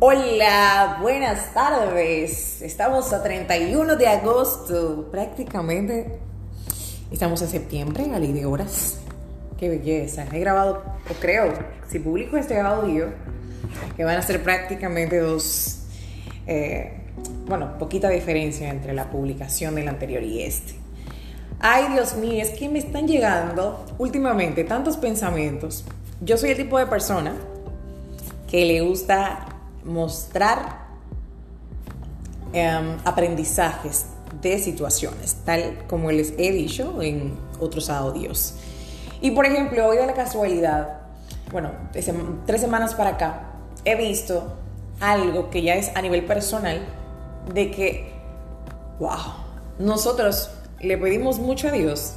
Hola, buenas tardes. Estamos a 31 de agosto. Prácticamente estamos en septiembre, a ley de horas. Qué belleza. He grabado, o creo, si publico este audio, que van a ser prácticamente dos, eh, bueno, poquita diferencia entre la publicación del anterior y este. Ay, Dios mío, es que me están llegando últimamente tantos pensamientos. Yo soy el tipo de persona que le gusta mostrar em, aprendizajes de situaciones, tal como les he dicho en otros audios. Y por ejemplo, hoy de la casualidad, bueno, tres semanas para acá, he visto algo que ya es a nivel personal, de que, wow, nosotros le pedimos mucho a Dios,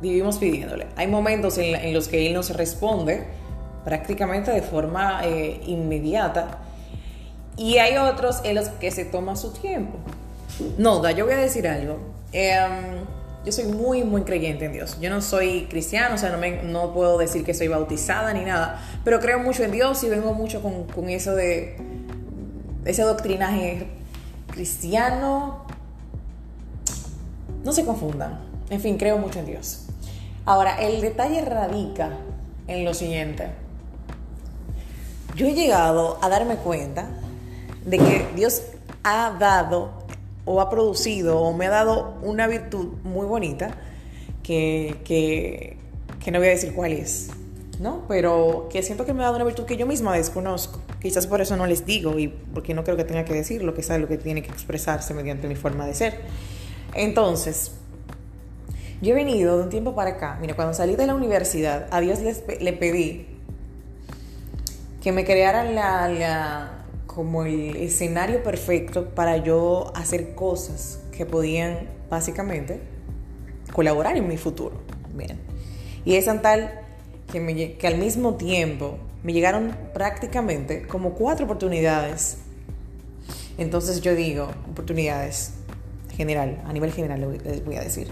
vivimos pidiéndole. Hay momentos en, los que Él nos responde prácticamente de forma eh, inmediata y hay otros en los que se toma su tiempo. No, yo voy a decir algo. Em, yo soy muy, muy creyente en Dios. Yo no soy cristiano, o sea, no, me, no puedo decir que soy bautizada ni nada, pero creo mucho en Dios y vengo mucho con, con eso de ese doctrinaje cristiano. No se confundan. En fin, creo mucho en Dios. Ahora, el detalle radica en lo siguiente. Yo he llegado a darme cuenta de que Dios ha dado o ha producido o me ha dado una virtud muy bonita que, que, no voy a decir cuál es, ¿no? Pero que siento que me ha dado una virtud que yo misma desconozco. Quizás por eso no les digo y porque no creo que tenga que decirlo, que es algo que tiene que expresarse mediante mi forma de ser. Entonces, yo he venido de un tiempo para acá. Mira, cuando salí de la universidad, a Dios le pedí que me crearan la como el escenario perfecto para yo hacer cosas que podían básicamente colaborar en mi futuro. Bien. Y es tan tal que, que al mismo tiempo me llegaron prácticamente como cuatro oportunidades. Entonces yo digo, oportunidades general, a nivel general les voy a decir.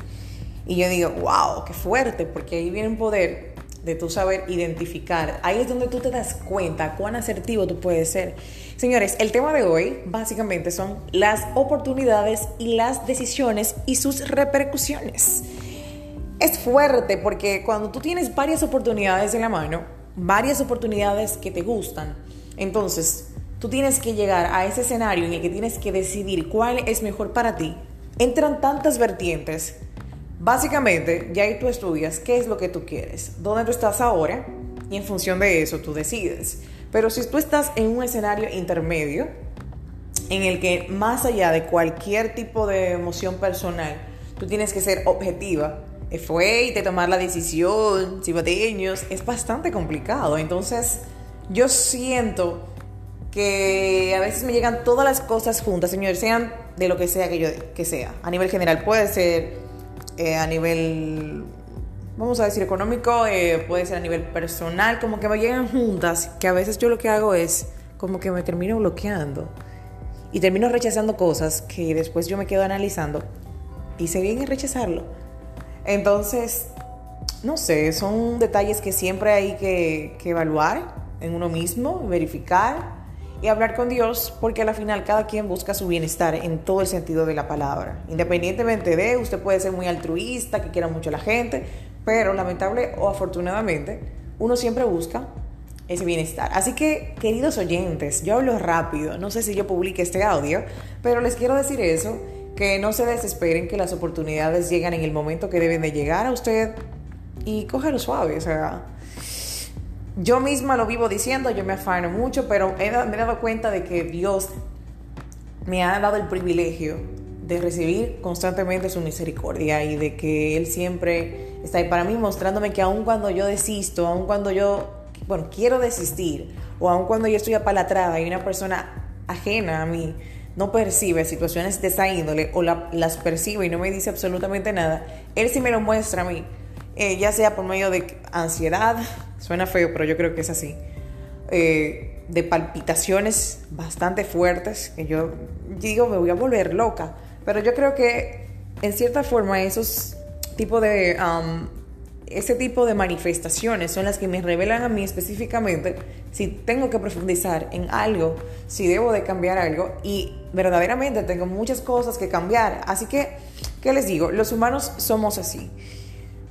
Y yo digo, wow, qué fuerte, porque ahí viene un poder de tu saber identificar. Ahí es donde tú te das cuenta cuán asertivo tú puedes ser. Señores, el tema de hoy básicamente son las oportunidades y las decisiones y sus repercusiones. Es fuerte porque cuando tú tienes varias oportunidades en la mano, varias oportunidades que te gustan, entonces tú tienes que llegar a ese escenario en el que tienes que decidir cuál es mejor para ti. Entran tantas vertientes Básicamente, ya ahí tú estudias qué es lo que tú quieres, dónde tú estás ahora y en función de eso tú decides. Pero si tú estás en un escenario intermedio, en el que más allá de cualquier tipo de emoción personal, tú tienes que ser objetiva, fue y te tomar la decisión, si años, es bastante complicado. Entonces, yo siento que a veces me llegan todas las cosas juntas, señores, sean de lo que sea que yo que sea. A nivel general puede ser eh, a nivel, vamos a decir, económico, eh, puede ser a nivel personal, como que me llegan juntas, que a veces yo lo que hago es como que me termino bloqueando y termino rechazando cosas que después yo me quedo analizando y se viene rechazarlo. Entonces, no sé, son detalles que siempre hay que, que evaluar en uno mismo, verificar y hablar con Dios porque al final cada quien busca su bienestar en todo el sentido de la palabra. Independientemente de, usted puede ser muy altruista, que quiera mucho a la gente, pero lamentable o afortunadamente, uno siempre busca ese bienestar. Así que, queridos oyentes, yo hablo rápido, no sé si yo publique este audio, pero les quiero decir eso, que no se desesperen, que las oportunidades llegan en el momento que deben de llegar a usted y cógelo suave, o sea yo misma lo vivo diciendo, yo me afano mucho, pero me he dado cuenta de que Dios me ha dado el privilegio de recibir constantemente su misericordia y de que Él siempre está ahí para mí mostrándome que aun cuando yo desisto, aun cuando yo, bueno, quiero desistir, o aun cuando yo estoy apalatrada y una persona ajena a mí no percibe situaciones de esa índole o las percibe y no me dice absolutamente nada, Él sí me lo muestra a mí eh, ya sea por medio de ansiedad, suena feo, pero yo creo que es así, eh, de palpitaciones bastante fuertes, que yo digo, me voy a volver loca, pero yo creo que en cierta forma esos tipos de ese tipo de manifestaciones son las que me revelan a mí específicamente si tengo que profundizar en algo, si debo de cambiar algo y verdaderamente tengo muchas cosas que cambiar. Así que, ¿qué les digo? Los humanos somos así.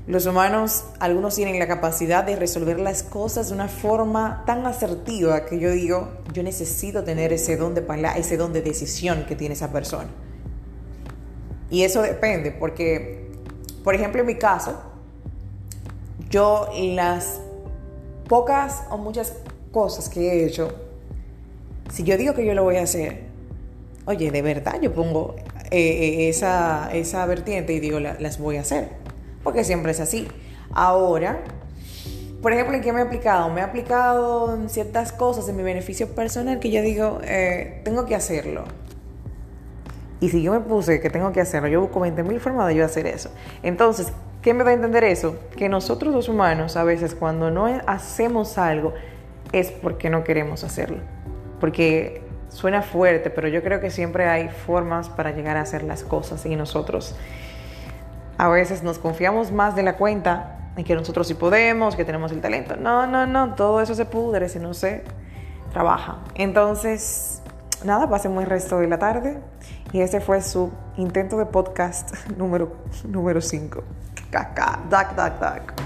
Los humanos, algunos tienen la capacidad de resolver las cosas de una forma tan asertiva que yo digo, yo necesito tener ese don de palabra, ese don de decisión que tiene esa persona. Y eso depende, porque, por ejemplo, en mi caso, yo las pocas o muchas cosas que he hecho, si yo digo que yo lo voy a hacer, oye, de verdad yo pongo eh, eh, esa, esa vertiente y digo, las voy a hacer, porque siempre es así. Ahora, por ejemplo, ¿en qué me he aplicado? Me he aplicado en ciertas cosas en mi beneficio personal que yo digo, eh, tengo que hacerlo. Y si yo me puse que tengo que hacerlo, yo busco 20 mil formas de yo hacer eso. Entonces, ¿Qué me da a entender eso? Que nosotros los humanos a veces cuando no hacemos algo es porque no queremos hacerlo. Porque suena fuerte, pero yo creo que siempre hay formas para llegar a hacer las cosas y nosotros a veces nos confiamos más de la cuenta en que nosotros sí podemos, que tenemos el talento. No, no, no, todo eso se pudre si no se trabaja. Entonces, nada, pasen muy resto de la tarde y ese fue su intento de podcast número 5. Número Caca, dac, dac, dac.